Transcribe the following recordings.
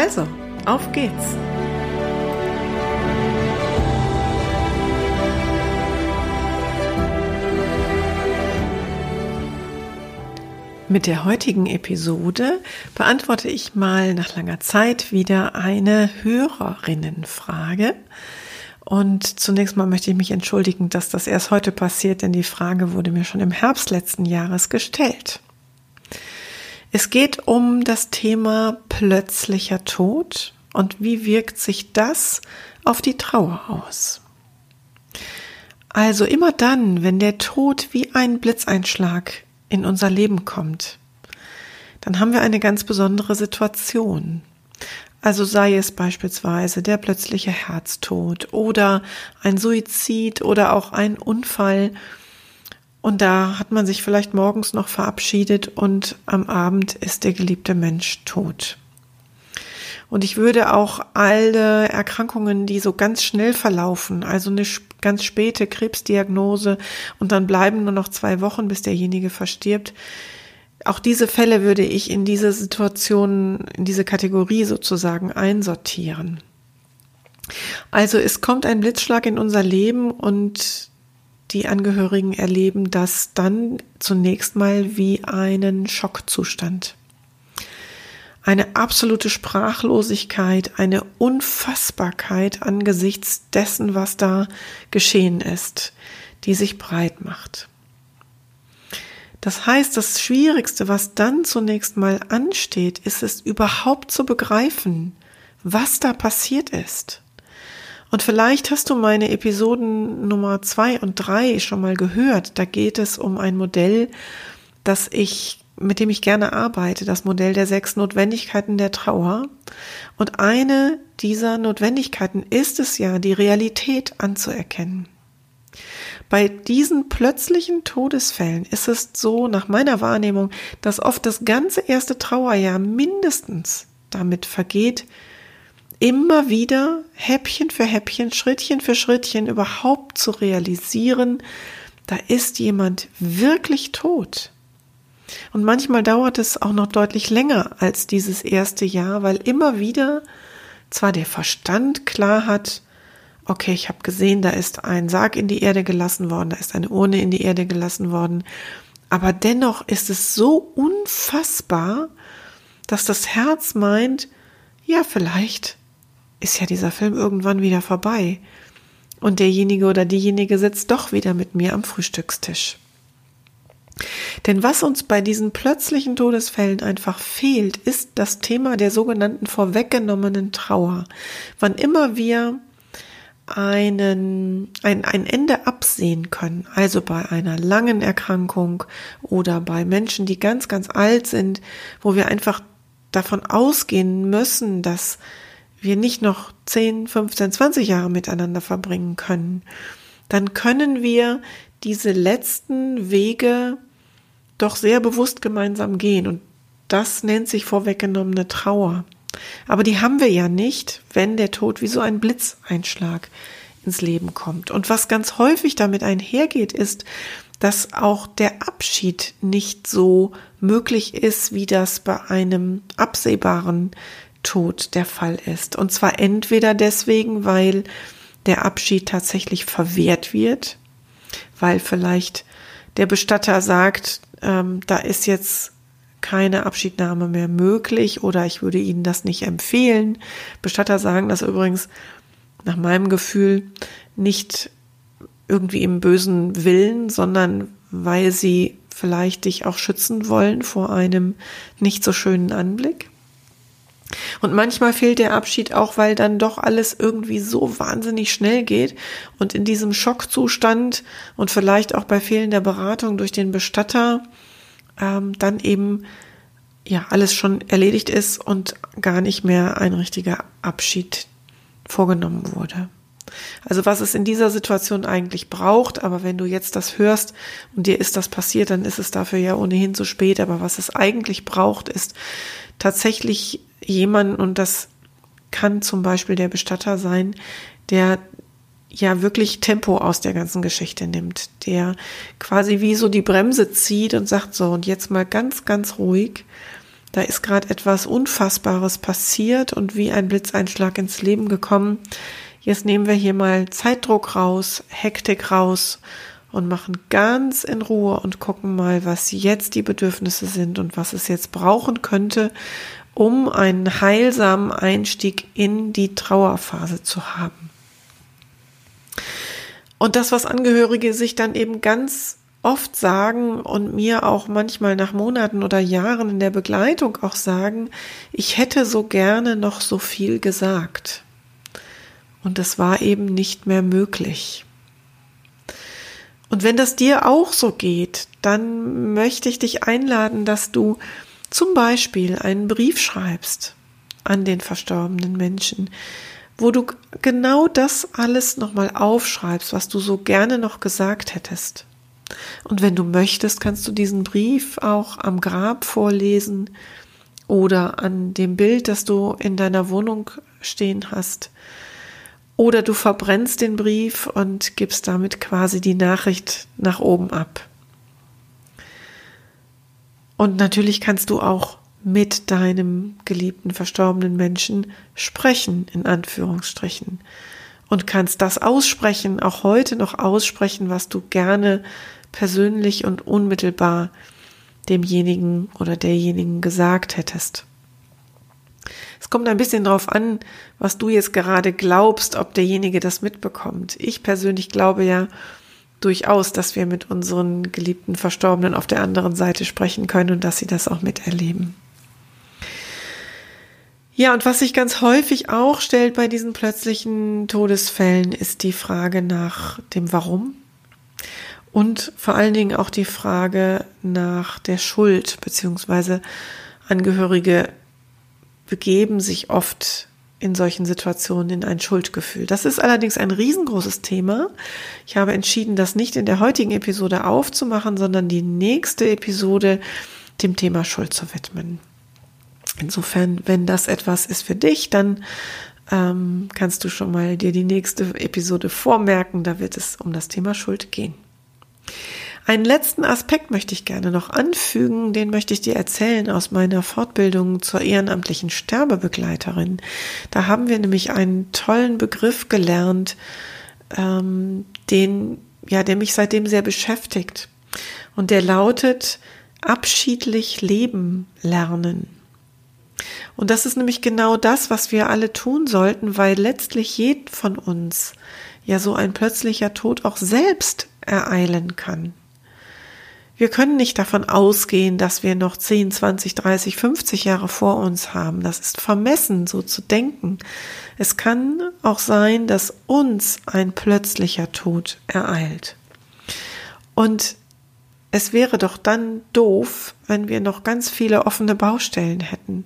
Also, auf geht's! Mit der heutigen Episode beantworte ich mal nach langer Zeit wieder eine Hörerinnenfrage. Und zunächst mal möchte ich mich entschuldigen, dass das erst heute passiert, denn die Frage wurde mir schon im Herbst letzten Jahres gestellt. Es geht um das Thema plötzlicher Tod und wie wirkt sich das auf die Trauer aus. Also immer dann, wenn der Tod wie ein Blitzeinschlag in unser Leben kommt, dann haben wir eine ganz besondere Situation. Also sei es beispielsweise der plötzliche Herztod oder ein Suizid oder auch ein Unfall. Und da hat man sich vielleicht morgens noch verabschiedet und am Abend ist der geliebte Mensch tot. Und ich würde auch alle Erkrankungen, die so ganz schnell verlaufen, also eine ganz späte Krebsdiagnose und dann bleiben nur noch zwei Wochen, bis derjenige verstirbt, auch diese Fälle würde ich in diese Situation, in diese Kategorie sozusagen einsortieren. Also es kommt ein Blitzschlag in unser Leben und die Angehörigen erleben das dann zunächst mal wie einen Schockzustand eine absolute Sprachlosigkeit, eine Unfassbarkeit angesichts dessen, was da geschehen ist, die sich breit macht. Das heißt, das Schwierigste, was dann zunächst mal ansteht, ist es überhaupt zu begreifen, was da passiert ist. Und vielleicht hast du meine Episoden Nummer zwei und drei schon mal gehört. Da geht es um ein Modell, das ich mit dem ich gerne arbeite, das Modell der sechs Notwendigkeiten der Trauer. Und eine dieser Notwendigkeiten ist es ja, die Realität anzuerkennen. Bei diesen plötzlichen Todesfällen ist es so, nach meiner Wahrnehmung, dass oft das ganze erste Trauerjahr mindestens damit vergeht, immer wieder Häppchen für Häppchen, Schrittchen für Schrittchen überhaupt zu realisieren, da ist jemand wirklich tot. Und manchmal dauert es auch noch deutlich länger als dieses erste Jahr, weil immer wieder zwar der Verstand klar hat, okay, ich habe gesehen, da ist ein Sarg in die Erde gelassen worden, da ist eine Urne in die Erde gelassen worden, aber dennoch ist es so unfassbar, dass das Herz meint, ja, vielleicht ist ja dieser Film irgendwann wieder vorbei und derjenige oder diejenige sitzt doch wieder mit mir am Frühstückstisch. Denn was uns bei diesen plötzlichen Todesfällen einfach fehlt, ist das Thema der sogenannten vorweggenommenen Trauer. Wann immer wir einen, ein, ein Ende absehen können, also bei einer langen Erkrankung oder bei Menschen, die ganz, ganz alt sind, wo wir einfach davon ausgehen müssen, dass wir nicht noch 10, 15, 20 Jahre miteinander verbringen können, dann können wir diese letzten Wege doch sehr bewusst gemeinsam gehen. Und das nennt sich vorweggenommene Trauer. Aber die haben wir ja nicht, wenn der Tod wie so ein Blitzeinschlag ins Leben kommt. Und was ganz häufig damit einhergeht, ist, dass auch der Abschied nicht so möglich ist, wie das bei einem absehbaren Tod der Fall ist. Und zwar entweder deswegen, weil der Abschied tatsächlich verwehrt wird, weil vielleicht der Bestatter sagt, ähm, da ist jetzt keine Abschiednahme mehr möglich oder ich würde Ihnen das nicht empfehlen. Bestatter sagen das übrigens nach meinem Gefühl nicht irgendwie im bösen Willen, sondern weil sie vielleicht dich auch schützen wollen vor einem nicht so schönen Anblick. Und manchmal fehlt der Abschied auch, weil dann doch alles irgendwie so wahnsinnig schnell geht und in diesem Schockzustand und vielleicht auch bei fehlender Beratung durch den Bestatter ähm, dann eben ja alles schon erledigt ist und gar nicht mehr ein richtiger Abschied vorgenommen wurde. Also was es in dieser Situation eigentlich braucht, aber wenn du jetzt das hörst und dir ist das passiert, dann ist es dafür ja ohnehin zu spät. Aber was es eigentlich braucht, ist tatsächlich jemanden, und das kann zum Beispiel der Bestatter sein, der ja wirklich Tempo aus der ganzen Geschichte nimmt, der quasi wie so die Bremse zieht und sagt so, und jetzt mal ganz, ganz ruhig, da ist gerade etwas Unfassbares passiert und wie ein Blitzeinschlag ins Leben gekommen. Jetzt nehmen wir hier mal Zeitdruck raus, Hektik raus und machen ganz in Ruhe und gucken mal, was jetzt die Bedürfnisse sind und was es jetzt brauchen könnte, um einen heilsamen Einstieg in die Trauerphase zu haben. Und das, was Angehörige sich dann eben ganz oft sagen und mir auch manchmal nach Monaten oder Jahren in der Begleitung auch sagen, ich hätte so gerne noch so viel gesagt. Und es war eben nicht mehr möglich. Und wenn das dir auch so geht, dann möchte ich dich einladen, dass du zum Beispiel einen Brief schreibst an den verstorbenen Menschen, wo du genau das alles nochmal aufschreibst, was du so gerne noch gesagt hättest. Und wenn du möchtest, kannst du diesen Brief auch am Grab vorlesen oder an dem Bild, das du in deiner Wohnung stehen hast. Oder du verbrennst den Brief und gibst damit quasi die Nachricht nach oben ab. Und natürlich kannst du auch mit deinem geliebten verstorbenen Menschen sprechen, in Anführungsstrichen. Und kannst das aussprechen, auch heute noch aussprechen, was du gerne persönlich und unmittelbar demjenigen oder derjenigen gesagt hättest. Es kommt ein bisschen darauf an, was du jetzt gerade glaubst, ob derjenige das mitbekommt. Ich persönlich glaube ja durchaus, dass wir mit unseren geliebten Verstorbenen auf der anderen Seite sprechen können und dass sie das auch miterleben. Ja, und was sich ganz häufig auch stellt bei diesen plötzlichen Todesfällen, ist die Frage nach dem Warum und vor allen Dingen auch die Frage nach der Schuld, beziehungsweise Angehörige begeben sich oft in solchen Situationen in ein Schuldgefühl. Das ist allerdings ein riesengroßes Thema. Ich habe entschieden, das nicht in der heutigen Episode aufzumachen, sondern die nächste Episode dem Thema Schuld zu widmen. Insofern, wenn das etwas ist für dich, dann ähm, kannst du schon mal dir die nächste Episode vormerken. Da wird es um das Thema Schuld gehen. Einen letzten Aspekt möchte ich gerne noch anfügen, den möchte ich dir erzählen aus meiner Fortbildung zur ehrenamtlichen Sterbebegleiterin. Da haben wir nämlich einen tollen Begriff gelernt, ähm, den, ja, der mich seitdem sehr beschäftigt. Und der lautet abschiedlich leben lernen. Und das ist nämlich genau das, was wir alle tun sollten, weil letztlich jeden von uns ja so ein plötzlicher Tod auch selbst ereilen kann. Wir können nicht davon ausgehen, dass wir noch 10, 20, 30, 50 Jahre vor uns haben. Das ist vermessen, so zu denken. Es kann auch sein, dass uns ein plötzlicher Tod ereilt. Und es wäre doch dann doof, wenn wir noch ganz viele offene Baustellen hätten.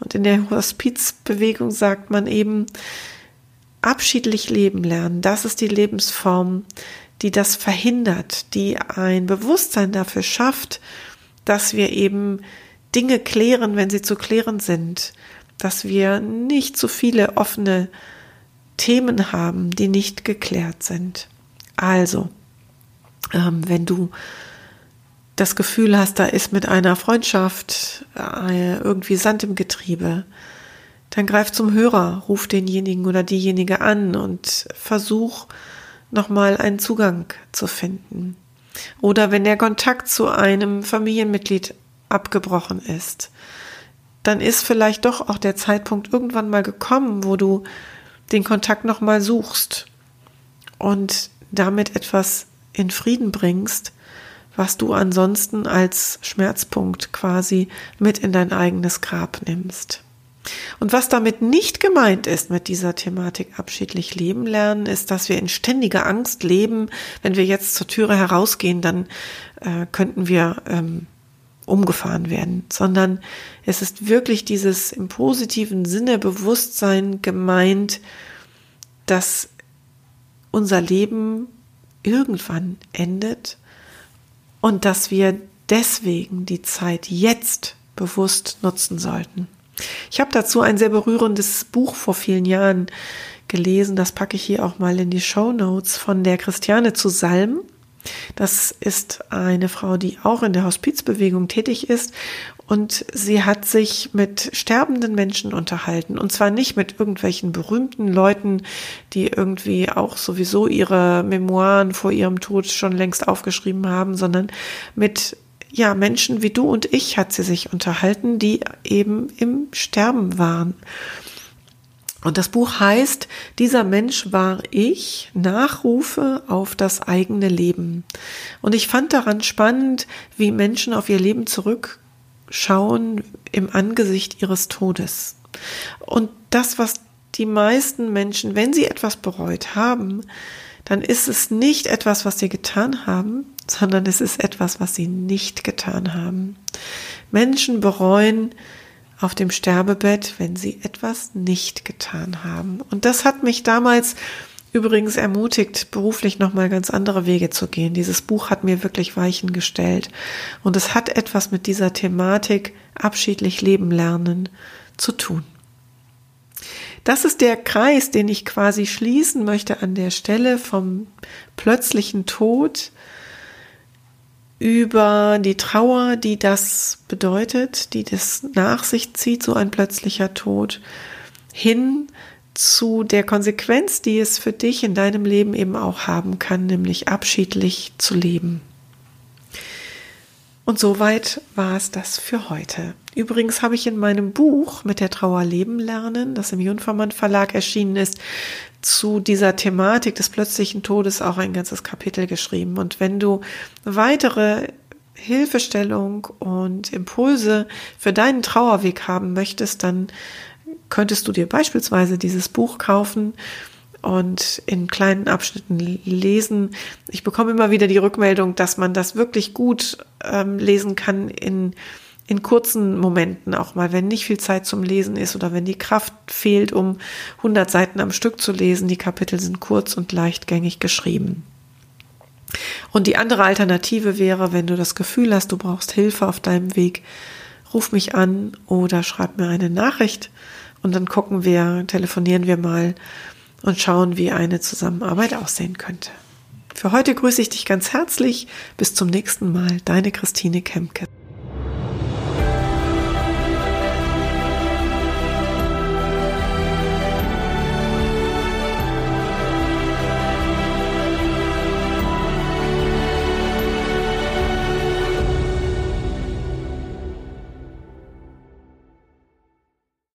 Und in der Hospizbewegung sagt man eben, abschiedlich leben lernen. Das ist die Lebensform, die das verhindert, die ein Bewusstsein dafür schafft, dass wir eben Dinge klären, wenn sie zu klären sind, dass wir nicht zu viele offene Themen haben, die nicht geklärt sind. Also, ähm, wenn du das Gefühl hast, da ist mit einer Freundschaft äh, irgendwie Sand im Getriebe, dann greif zum Hörer, ruf denjenigen oder diejenige an und versuch nochmal einen Zugang zu finden. Oder wenn der Kontakt zu einem Familienmitglied abgebrochen ist, dann ist vielleicht doch auch der Zeitpunkt irgendwann mal gekommen, wo du den Kontakt nochmal suchst und damit etwas in Frieden bringst, was du ansonsten als Schmerzpunkt quasi mit in dein eigenes Grab nimmst. Und was damit nicht gemeint ist mit dieser Thematik abschiedlich leben lernen, ist, dass wir in ständiger Angst leben. Wenn wir jetzt zur Türe herausgehen, dann äh, könnten wir ähm, umgefahren werden, sondern es ist wirklich dieses im positiven Sinne Bewusstsein gemeint, dass unser Leben irgendwann endet und dass wir deswegen die Zeit jetzt bewusst nutzen sollten. Ich habe dazu ein sehr berührendes Buch vor vielen Jahren gelesen, das packe ich hier auch mal in die Show Notes von der Christiane zu Salm. Das ist eine Frau, die auch in der Hospizbewegung tätig ist und sie hat sich mit sterbenden Menschen unterhalten. Und zwar nicht mit irgendwelchen berühmten Leuten, die irgendwie auch sowieso ihre Memoiren vor ihrem Tod schon längst aufgeschrieben haben, sondern mit ja, Menschen wie du und ich hat sie sich unterhalten, die eben im Sterben waren. Und das Buch heißt, dieser Mensch war ich, Nachrufe auf das eigene Leben. Und ich fand daran spannend, wie Menschen auf ihr Leben zurückschauen im Angesicht ihres Todes. Und das, was die meisten Menschen, wenn sie etwas bereut haben, dann ist es nicht etwas, was sie getan haben, sondern es ist etwas, was sie nicht getan haben. Menschen bereuen, auf dem Sterbebett, wenn sie etwas nicht getan haben. Und das hat mich damals übrigens ermutigt, beruflich nochmal ganz andere Wege zu gehen. Dieses Buch hat mir wirklich Weichen gestellt. Und es hat etwas mit dieser Thematik abschiedlich leben lernen zu tun. Das ist der Kreis, den ich quasi schließen möchte an der Stelle vom plötzlichen Tod über die Trauer, die das bedeutet, die das nach sich zieht, so ein plötzlicher Tod, hin zu der Konsequenz, die es für dich in deinem Leben eben auch haben kann, nämlich abschiedlich zu leben. Und soweit war es das für heute. Übrigens habe ich in meinem Buch mit der Trauer leben lernen, das im Junfermann Verlag erschienen ist, zu dieser Thematik des plötzlichen Todes auch ein ganzes Kapitel geschrieben. Und wenn du weitere Hilfestellung und Impulse für deinen Trauerweg haben möchtest, dann könntest du dir beispielsweise dieses Buch kaufen und in kleinen Abschnitten lesen. Ich bekomme immer wieder die Rückmeldung, dass man das wirklich gut ähm, lesen kann in in kurzen Momenten auch mal, wenn nicht viel Zeit zum Lesen ist oder wenn die Kraft fehlt, um 100 Seiten am Stück zu lesen. Die Kapitel sind kurz und leichtgängig geschrieben. Und die andere Alternative wäre, wenn du das Gefühl hast, du brauchst Hilfe auf deinem Weg, ruf mich an oder schreib mir eine Nachricht und dann gucken wir, telefonieren wir mal und schauen, wie eine Zusammenarbeit aussehen könnte. Für heute grüße ich dich ganz herzlich. Bis zum nächsten Mal. Deine Christine Kemke.